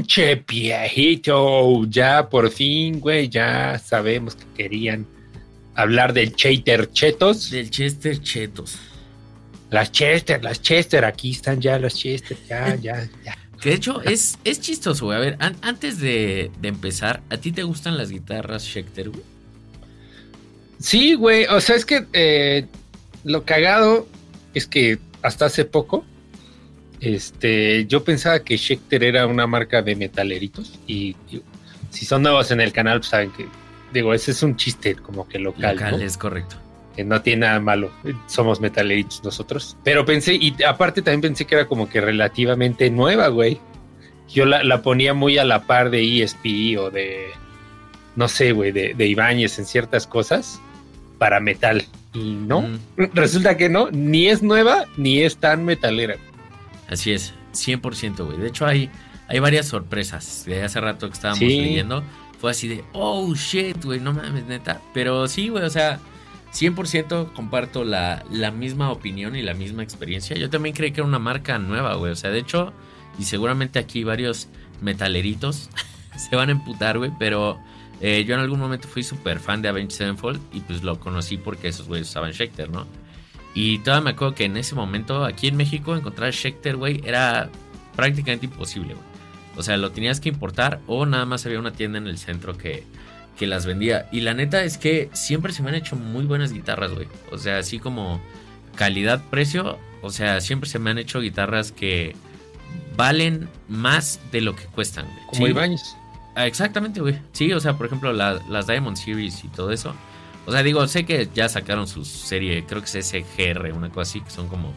Che viejito, ya por fin, güey, ya sabemos que querían hablar del Chater Chetos. Del Chester Chetos. Las Chester, las Chester, aquí están ya las Chester, ya, ya, ya. Que de hecho es, es chistoso, güey. A ver, antes de, empezar, ¿a ti te gustan las guitarras Schecter, güey? Sí, güey. O sea, es que eh, lo cagado es que hasta hace poco, este, yo pensaba que Schecter era una marca de metaleritos. Y, si son nuevos en el canal, pues saben que, digo, ese es un chiste como que local. Local, es correcto que no tiene nada malo. Somos metaleritos nosotros. Pero pensé, y aparte también pensé que era como que relativamente nueva, güey. Yo la, ponía muy a la par de ESP o de, no sé, güey, de, de Ibáñez en ciertas cosas para metal. Y no, resulta que no, ni es nueva ni es tan metalera. Así es, 100%, güey. De hecho, hay, hay varias sorpresas. De hace rato que estábamos leyendo, fue así de, oh shit, güey, no mames, neta. Pero sí, güey, o sea, 100% comparto la, la, misma opinión y la misma experiencia. Yo también creí que era una marca nueva, güey. O sea, de hecho, y seguramente aquí varios metaleritos se van a emputar, güey. Pero eh, yo en algún momento fui súper fan de Avenged Sevenfold y pues lo conocí porque esos güeyes usaban Schecter, ¿no? Y todavía me acuerdo que en ese momento aquí en México encontrar Schecter, güey, era prácticamente imposible, güey. O sea, lo tenías que importar o nada más había una tienda en el centro que que las vendía. Y la neta es que siempre se me han hecho muy buenas guitarras, güey. O sea, así como calidad-precio, o sea, siempre se me han hecho guitarras que valen más de lo que cuestan. Como Ibáñez. Ah, exactamente, güey. Sí, o sea, por ejemplo, las Diamond Series y todo eso. O sea, digo, sé que ya sacaron su serie, creo que es SGR, una cosa así, que son como,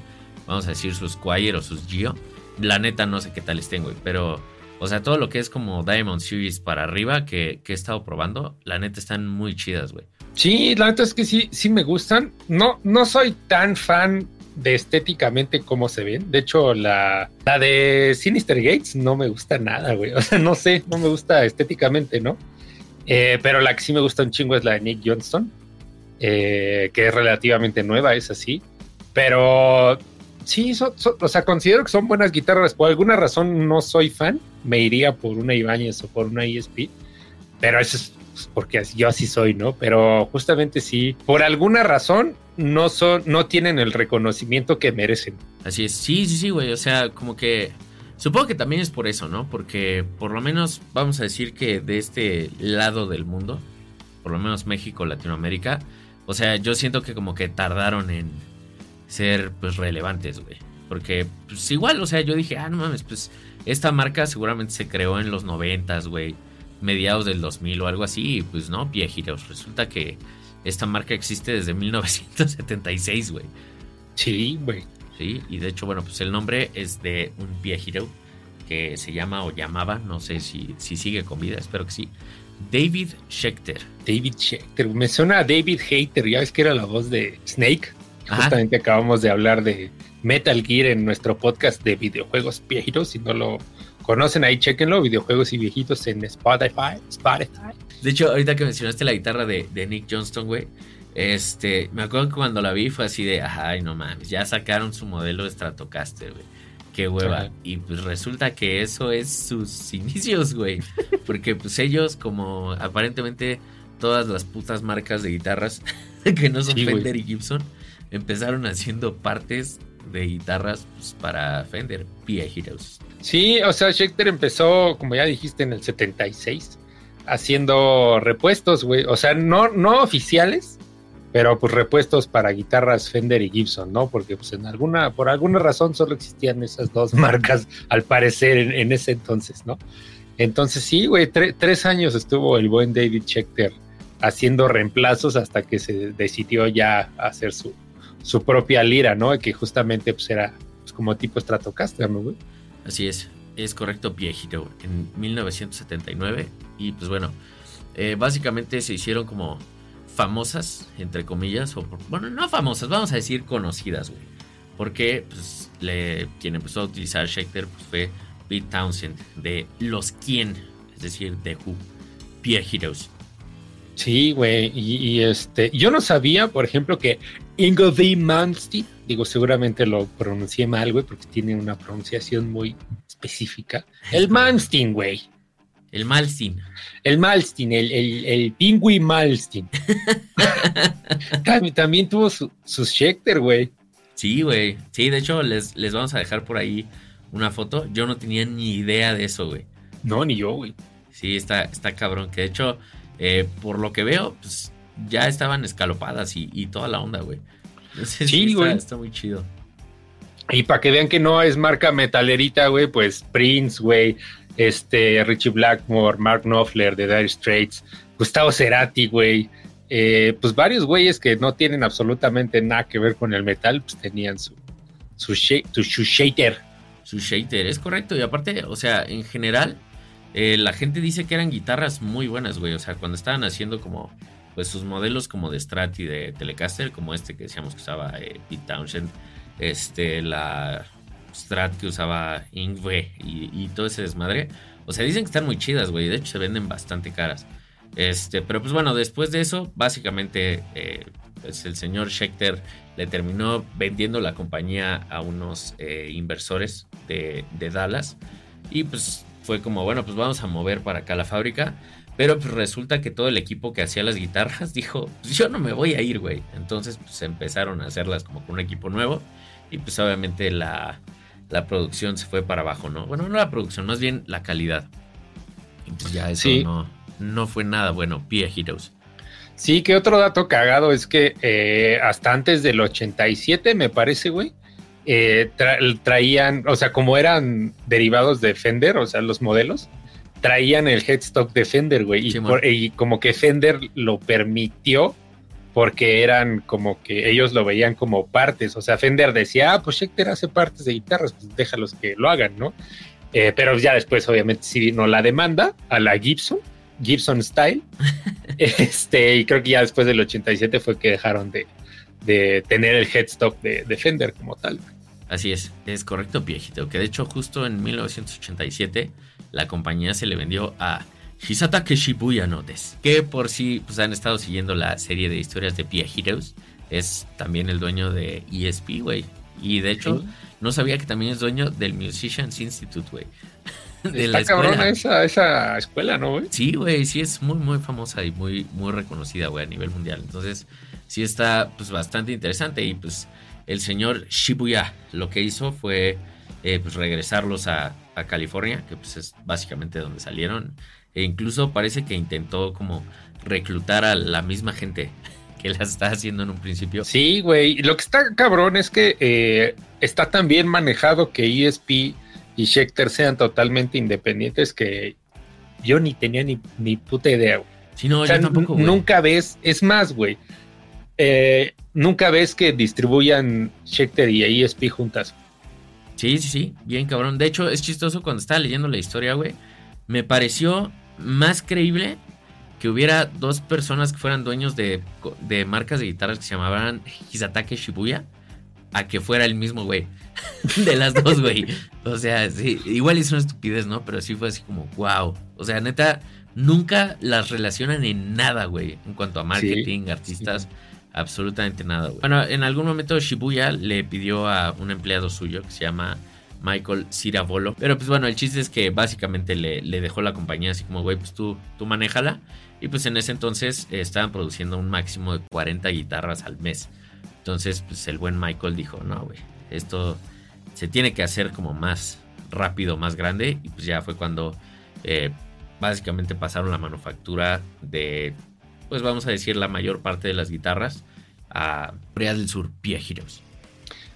vamos a decir, sus Choir o sus Gio. La neta no sé qué tal estén, güey, pero o sea, todo lo que es como Diamond Series para arriba que, he estado probando, la neta están muy chidas, güey. Sí, la neta es que sí, sí me gustan. No, no soy tan fan de estéticamente cómo se ven. De hecho, la, la de Sinister Gates no me gusta nada, güey. O sea, no sé, no me gusta estéticamente, ¿no? Eh, pero la que sí me gusta un chingo es la de Nick Johnston, eh, que es relativamente nueva, es así. Pero sí, o sea, considero que son buenas guitarras. Por alguna razón no soy fan. Me iría por una Ibáñez o por una ESP. Pero eso es porque yo así soy, ¿no? Pero justamente sí, por alguna razón no son, no tienen el reconocimiento que merecen. Así es, sí, sí, sí, güey. O sea, como que supongo que también es por eso, ¿no? Porque por lo menos vamos a decir que de este lado del mundo, por lo menos México, Latinoamérica, o sea, yo siento que como que tardaron en ser pues relevantes, güey. Porque pues igual, o sea, yo dije, ah, no mames, pues esta marca seguramente se creó en los noventas, güey, mediados del 2000 o algo así, y pues no, viejitos. Resulta que esta marca existe desde 1976, güey. Sí, güey. Sí, y de hecho, bueno, pues el nombre es de un viejito que se llama o llamaba, no sé si, si sigue con vida, espero que sí. David Schechter. David Schechter, me suena a David Hater, ya ves que era la voz de Snake. Justamente acabamos de hablar de Metal Gear en nuestro podcast de videojuegos viejitos. Si no lo conocen ahí, chequenlo, videojuegos y viejitos en Spotify. Spotify. De hecho, ahorita que mencionaste la guitarra de, Nick Johnston, güey, este, me acuerdo que cuando la vi fue así de, ay, no mames, ya sacaron su modelo de Stratocaster, güey. Qué hueva. Y pues resulta que eso es sus inicios, güey. Porque pues ellos, como aparentemente todas las putas marcas de guitarras que no son Fender y Gibson, empezaron haciendo partes de guitarras pues, para Fender, Pia Heroes. Sí, o sea, Schecter empezó, como ya dijiste, en el 76, haciendo repuestos, güey. O sea, no, no oficiales, pero pues repuestos para guitarras Fender y Gibson, ¿no? Porque pues en alguna, por alguna razón solo existían esas dos marcas, al parecer, en, ese entonces, ¿no? Entonces sí, güey, tres años estuvo el buen David Schechter haciendo reemplazos hasta que se decidió ya hacer su, su propia lira, ¿no? Que justamente pues era pues, como tipo Stratocaster, ¿no, güey? Así es, es correcto, viejito, en 1979. Y pues bueno, eh, básicamente se hicieron como famosas, entre comillas, o bueno, no famosas, vamos a decir conocidas, güey. Porque pues, le, quien empezó a utilizar Schecter pues, fue Pete Townsend de Los Quién, es decir, de Who, Viejitos. Sí, güey, y, este, yo no sabía, por ejemplo, que Ingolby Malmsteen digo, seguramente lo pronuncié mal, güey, porque tiene una pronunciación muy específica. El Malstein, güey. El Malstein. El Malstein, el, el, el Pingüi Malstein. también, tuvo su, su Schecter, güey. Sí, güey. Sí, de hecho, les, les vamos a dejar por ahí una foto. Yo no tenía ni idea de eso, güey. No, ni yo, güey. Sí, está, está cabrón. Que de hecho, eh, por lo que veo, pues ya estaban escalopadas y, y toda la onda, güey. sí, güey. Está, muy chido. Y para que vean que no es marca metalerita, güey, pues Prince, güey, este, Richie Blackmore, Mark Knopfler de Dire Straits, Gustavo Cerati, güey, eh, pues varios güeyes que no tienen absolutamente nada que ver con el metal, pues tenían su, su, su, su shader. Su es correcto. Y aparte, o sea, en general, eh, la gente dice que eran guitarras muy buenas, güey. O sea, cuando estaban haciendo como pues sus modelos como de Strat y de Telecaster, como este que decíamos que usaba eh, Pete Townshend, este, la Strat que usaba Ingve y, todo ese desmadre. O sea, dicen que están muy chidas, güey. De hecho, se venden bastante caras. Este, pero pues bueno, después de eso, básicamente, eh, pues el señor Schechter le terminó vendiendo la compañía a unos eh, inversores de, de Dallas. Y pues fue como, bueno, pues vamos a mover para acá la fábrica. Pero pues resulta que todo el equipo que hacía las guitarras dijo, pues yo no me voy a ir, güey. Entonces pues empezaron a hacerlas como con un equipo nuevo y pues obviamente la, la producción se fue para abajo, ¿no? Bueno, no la producción, más bien la calidad. Y pues ya eso no, no fue nada bueno, Pia Heroes. Sí, que otro dato cagado es que eh, hasta antes del 87, me parece, güey, eh, traían, o sea, como eran derivados de Fender, o sea, los modelos, traían el headstock de Fender, güey. y, como que Fender lo permitió porque eran como que ellos lo veían como partes. O sea, Fender decía, ah, pues Schecter hace partes de guitarras, pues déjalos que lo hagan, ¿no? Eh, pero ya después, obviamente, sí vino la demanda a la Gibson, Gibson Style. este, y creo que ya después del 87 fue que dejaron de, tener el headstock de, de Fender como tal. Así es, es correcto, viejito. Que de hecho, justo en 1987 la compañía se le vendió a Hisatake Shibuya Notes, que por si pues, han estado siguiendo la serie de historias de Pia Heroes, es también el dueño de ESP, güey. Y de hecho, no sabía que también es dueño del Musicians Institute, güey. De Está la cabrón esa, esa escuela, ¿no, güey? Sí, güey, sí es muy, muy famosa y muy, muy reconocida, güey, a nivel mundial. Entonces, sí está, pues, bastante interesante. Y, pues, el señor Shibuya lo que hizo fue, eh, pues, regresarlos a, a California, que pues es básicamente donde salieron. E incluso parece que intentó como reclutar a la misma gente que la está haciendo en un principio. Sí, güey. Lo que está cabrón es que eh, está tan bien manejado que ESP y Schecter sean totalmente independientes que yo ni tenía ni, ni puta idea, güey. Sí, no, yo tampoco, Nunca ves, es más, güey. Eh, nunca ves que distribuyan Schecter y ESP juntas. Sí, sí, sí, bien cabrón. De hecho, es chistoso cuando estaba leyendo la historia, güey. Me pareció más creíble que hubiera dos personas que fueran dueños de, marcas de guitarras que se llamaban Hisatake Shibuya a que fuera el mismo güey. de las dos, güey. O sea, sí, igual es una estupidez, ¿no? Pero sí fue así como, wow. O sea, neta, nunca las relacionan en nada, güey. En cuanto a marketing, artistas absolutamente nada, güey. Bueno, en algún momento Shibuya le pidió a un empleado suyo que se llama Michael Ciravolo. Pero pues bueno, el chiste es que básicamente le, dejó la compañía así como, güey, pues tú, tú manéjala. Y pues en ese entonces estaban produciendo un máximo de 40 guitarras al mes. Entonces, pues el buen Michael dijo, no, güey, esto se tiene que hacer como más rápido, más grande. Y pues ya fue cuando eh, básicamente pasaron la manufactura de pues vamos a decir, la mayor parte de las guitarras a Corea del Sur.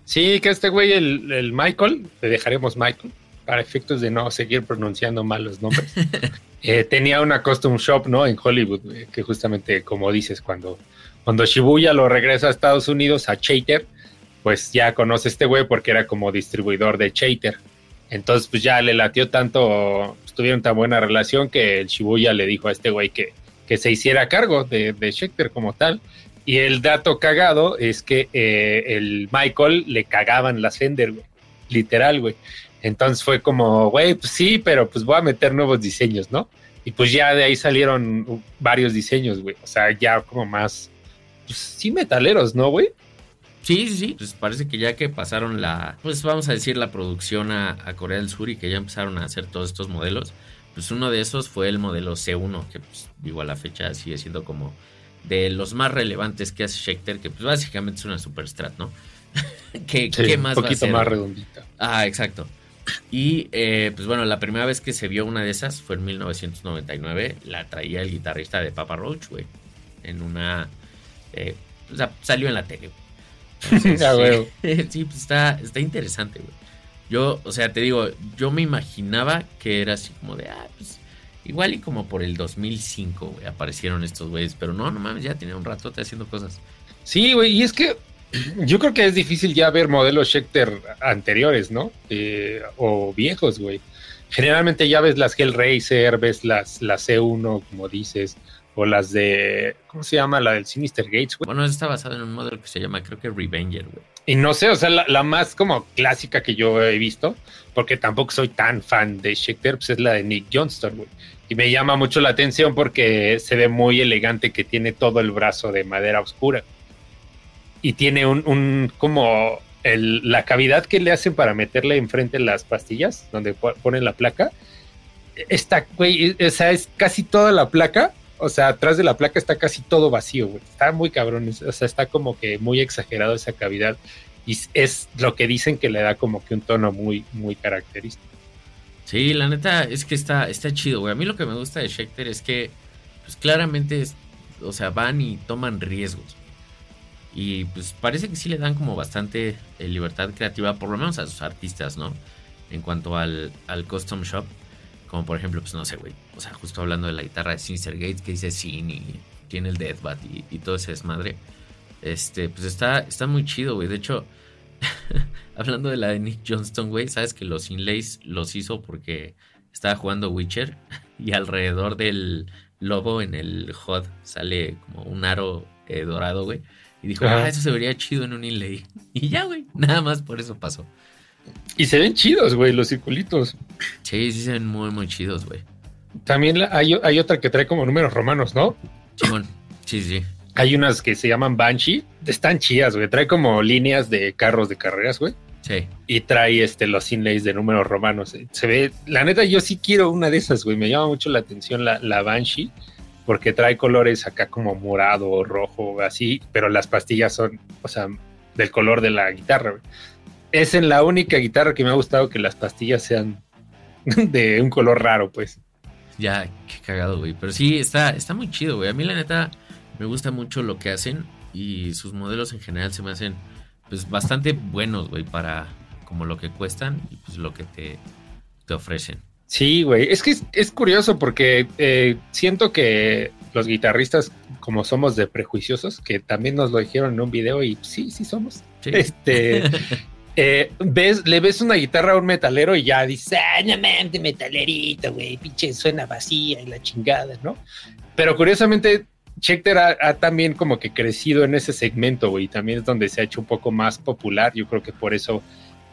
Sí, que este güey, el, Michael, le dejaremos Michael, para efectos de no seguir pronunciando mal los nombres, eh, tenía una custom shop, ¿no? En Hollywood, que justamente, como dices, cuando, cuando Shibuya lo regresa a Estados Unidos, a Chater, pues ya conoce a este güey porque era como distribuidor de Chater. Entonces, pues ya le latió tanto, pues, tuvieron tan buena relación que el Shibuya le dijo a este güey que, que se hiciera cargo de, de como tal. Y el dato cagado es que eh, el Michael le cagaban las Fender, güey. Literal, güey. Entonces fue como, güey, pues sí, pero pues voy a meter nuevos diseños, ¿no? Y pues ya de ahí salieron varios diseños, güey. O sea, ya como más, pues sí, metaleros, ¿no, güey? Sí, sí, sí. Pues parece que ya que pasaron la, pues vamos a decir, la producción a, Corea del Sur y que ya empezaron a hacer todos estos modelos, pues uno de esos fue el modelo C1, que pues digo a la fecha sigue siendo como de los más relevantes que hace Schecter, que pues básicamente es una Superstrat, ¿no? ¿Qué, ¿Qué, más un poquito más redondita. Ah, exacto. Y eh, pues bueno, la primera vez que se vio una de esas fue en 1999. La traía el guitarrista de Papa Roach, güey. En una. Eh, o sea, salió en la tele, sí, pues está, está interesante, güey. Yo, o sea, te digo, yo me imaginaba que era así como de, ah, pues igual y como por el 2005, güey, aparecieron estos güeyes, pero no, no mames, ya tenía un rato haciendo cosas. Sí, güey, y es que yo creo que es difícil ya ver modelos Schecter anteriores, ¿no? Eh, o viejos, güey. Generalmente ya ves las Hellraiser, ves las, las C1, como dices, o las de, ¿cómo se llama? La del Sinister Gates, güey. Bueno, está basado en un modelo que se llama, creo que Revenger, güey. Y no sé, o sea, la, más como clásica que yo he visto, porque tampoco soy tan fan de Schecter, pues es la de Nick Johnston, güey. Y me llama mucho la atención porque se ve muy elegante que tiene todo el brazo de madera oscura. Y tiene un, un como la cavidad que le hacen para meterle enfrente las pastillas, donde ponen la placa. Está, güey, o sea, es casi toda la placa o sea, atrás de la placa está casi todo vacío, güey. Está muy cabrón, o sea, está como que muy exagerado esa cavidad y es lo que dicen que le da como que un tono muy, muy característico. Sí, la neta es que está, está chido, güey. A mí lo que me gusta de Schecter es que, pues claramente, o sea, van y toman riesgos. Y pues parece que sí le dan como bastante eh, libertad creativa, por lo menos a sus artistas, ¿no? En cuanto al, al custom shop. Como por ejemplo, pues no sé, güey. O sea, justo hablando de la guitarra de Sinister Gates que dice Sin y tiene el Deathbat y, y todo ese desmadre. Este, pues está, está muy chido, güey. De hecho, hablando de la de Nick Johnston, güey, sabes que los inlays los hizo porque estaba jugando Witcher y alrededor del lobo en el HUD sale como un aro eh, dorado, güey. Y dijo, ah, eso se vería chido en un inlay. Y ya, güey, nada más por eso pasó. Y se ven chidos, güey, los circulitos. Sí, sí se ven muy, muy chidos, güey. También hay, otra que trae como números romanos, ¿no? Simón, sí, sí. Hay unas que se llaman Banshee. Están chidas, güey. Trae como líneas de carros de carreras, güey. Sí. Y trae este, los inlays de números romanos. Se ve, la neta, yo sí quiero una de esas, güey. Me llama mucho la atención la, la Banshee, porque trae colores acá como morado, rojo, así, pero las pastillas son, o sea, del color de la guitarra, güey es en la única guitarra que me ha gustado que las pastillas sean de un color raro, pues. Ya, qué cagado, güey. Pero sí, está, está muy chido, güey. A mí la neta me gusta mucho lo que hacen y sus modelos en general se me hacen pues bastante buenos, güey, para como lo que cuestan y pues lo que te, te ofrecen. Sí, güey. Es que es, curioso porque eh, siento que los guitarristas, como somos de prejuiciosos, que también nos lo dijeron en un video y sí, sí somos. Este, Eh, ves, le ves una guitarra a un metalero y ya dices, ah, no metalerito, güey, pinche suena vacía y la chingada, ¿no? Pero curiosamente, Schecter ha, también como que crecido en ese segmento, güey, también es donde se ha hecho un poco más popular. Yo creo que por eso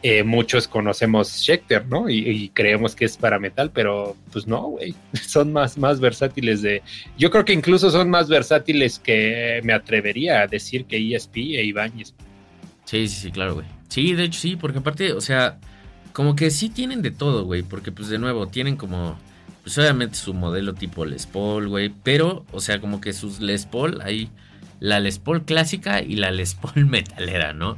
eh, muchos conocemos Schecter, ¿no? Y, creemos que es para metal, pero pues no, güey, son más, más versátiles de... Yo creo que incluso son más versátiles que me atrevería a decir que ESP e Ibáñez. Sí, sí, sí, claro, güey. Sí, de hecho sí, porque aparte, o sea, como que sí tienen de todo, güey, porque pues de nuevo tienen como, pues obviamente su modelo tipo Les Paul, güey, pero, o sea, como que sus Les Paul, hay la Les Paul clásica y la Les Paul metalera, ¿no?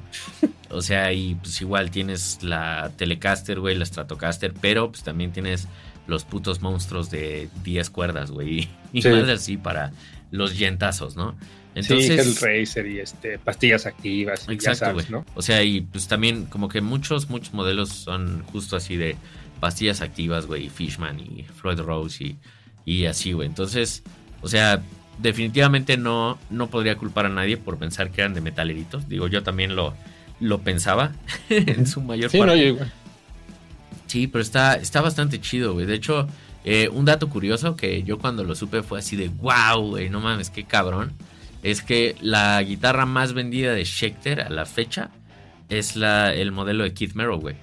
O sea, y pues igual tienes la Telecaster, güey, la Stratocaster, pero pues también tienes los putos monstruos de 10 cuerdas, güey, y más así para los yentazos, ¿no? Entonces, sí, Racer y este, pastillas activas. Y exacto, ¿no? O sea, y pues también como que muchos, muchos modelos son justo así de pastillas activas, güey, Fishman y Floyd Rose y, y así, güey. Entonces, o sea, definitivamente no, no podría culpar a nadie por pensar que eran de metaleritos. Digo, yo también lo, lo pensaba en su mayor sí, parte. No, igual. Sí, pero está, está bastante chido, güey. De hecho, eh, un dato curioso que yo cuando lo supe fue así de wow, güey, no mames, qué cabrón es que la guitarra más vendida de Schecter a la fecha es la, el modelo de Keith Merrow, güey.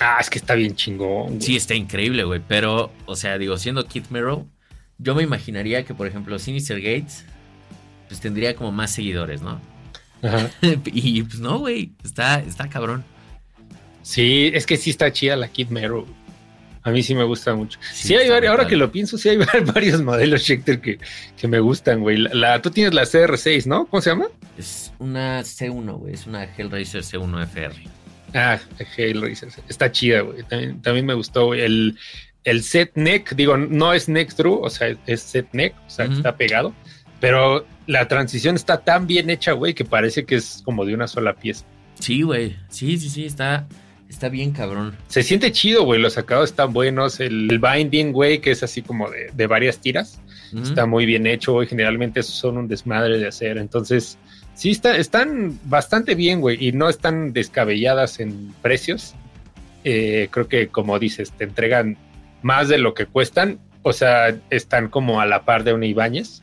Ah, es que está bien chingón. Sí, está increíble, güey. Pero, o sea, digo, siendo Keith Merrow, yo me imaginaría que, por ejemplo, Sinister Gates, pues tendría como más seguidores, ¿no? y pues no, güey, está, está cabrón. Sí, es que sí está chida la Kid Mero. A mí sí me gusta mucho. Sí, hay varios, ahora que lo pienso, sí hay varios modelos Schecter que, que me gustan, güey. La, tú tienes la CR6, ¿no? ¿Cómo se llama? Es una C1, güey. Es una Hellraiser C1 FR. Ah, Hellraiser. Está chida, güey. También, me gustó, güey. El, el set neck, digo, no es neck true, o sea, es set neck, o sea, está pegado. Pero la transición está tan bien hecha, güey, que parece que es como de una sola pieza. Sí, güey. Sí, sí, sí, está Está bien cabrón. Se siente chido, güey. Los sacados están buenos. El, binding, güey, que es así como de, varias tiras. Está muy bien hecho, güey. Generalmente son un desmadre de hacer. Entonces, sí, está, están bastante bien, güey. Y no están descabelladas en precios. Eh, creo que, como dices, te entregan más de lo que cuestan. O sea, están como a la par de una Ibáñez.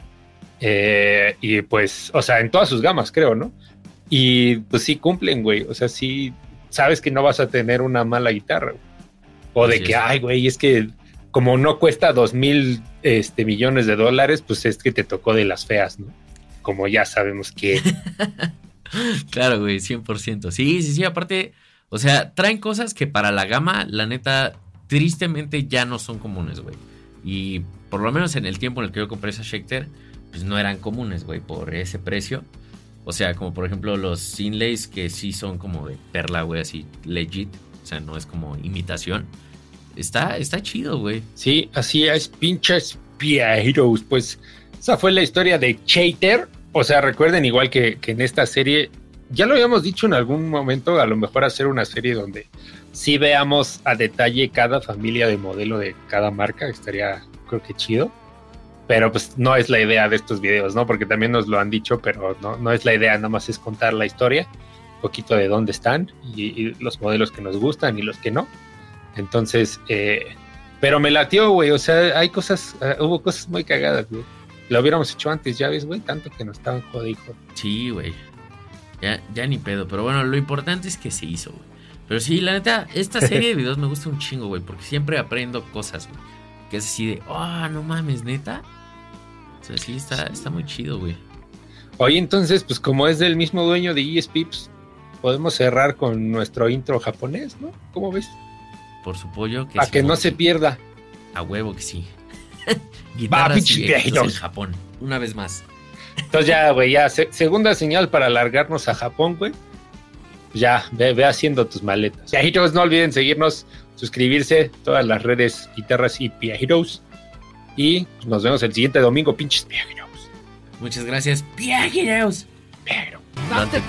Eh, y pues, o sea, en todas sus gamas, creo, ¿no? Y pues sí cumplen, güey. O sea, sí sabes que no vas a tener una mala guitarra. O de que, ay, güey, es que como no cuesta dos mil este, millones de dólares, pues es que te tocó de las feas, ¿no? Como ya sabemos que. claro, güey, 100%. Sí, sí, sí, aparte, o sea, traen cosas que para la gama, la neta, tristemente ya no son comunes, güey. Y por lo menos en el tiempo en el que yo compré esa Schecter, pues no eran comunes, güey, por ese precio. O sea, como por ejemplo los inlays que sí son como de perla, güey, así legit. O sea, no es como imitación. Está, está chido, güey. Sí, así es, pinches Heroes. Pues esa fue la historia de Chater. O sea, recuerden, igual que, que, en esta serie, ya lo habíamos dicho en algún momento, a lo mejor hacer una serie donde sí veamos a detalle cada familia de modelo de cada marca. Estaría, creo que chido pero pues no es la idea de estos videos, ¿no? Porque también nos lo han dicho, pero no, no es la idea, nada más es contar la historia, un poquito de dónde están y, los modelos que nos gustan y los que no. Entonces, eh, pero me latió, güey, o sea, hay cosas, uh, hubo cosas muy cagadas, güey. Lo hubiéramos hecho antes, ya ves, güey, tanto que nos estaban jodidos. Sí, güey. Ya, ya ni pedo, pero bueno, lo importante es que se hizo, güey. Pero sí, la neta, esta serie de videos me gusta un chingo, güey, porque siempre aprendo cosas, güey. Que es así de, oh, no mames, neta sí, está, está muy chido, güey. Oye, entonces, pues como es del mismo dueño de ESP, pues, podemos cerrar con nuestro intro japonés, ¿no? ¿Cómo ves? Por su pollo. Que Para que no se pierda. A huevo que sí. Guitarras y en Japón. Una vez más. Entonces ya, güey, ya, segunda señal para alargarnos a Japón, güey. Ya, ve, ve haciendo tus maletas. Y Heroes, no olviden seguirnos, suscribirse, todas las redes guitarras y Piajeros. Y nos vemos el siguiente domingo, pinches Piajeros. Muchas gracias, Piajeros. Pero Dante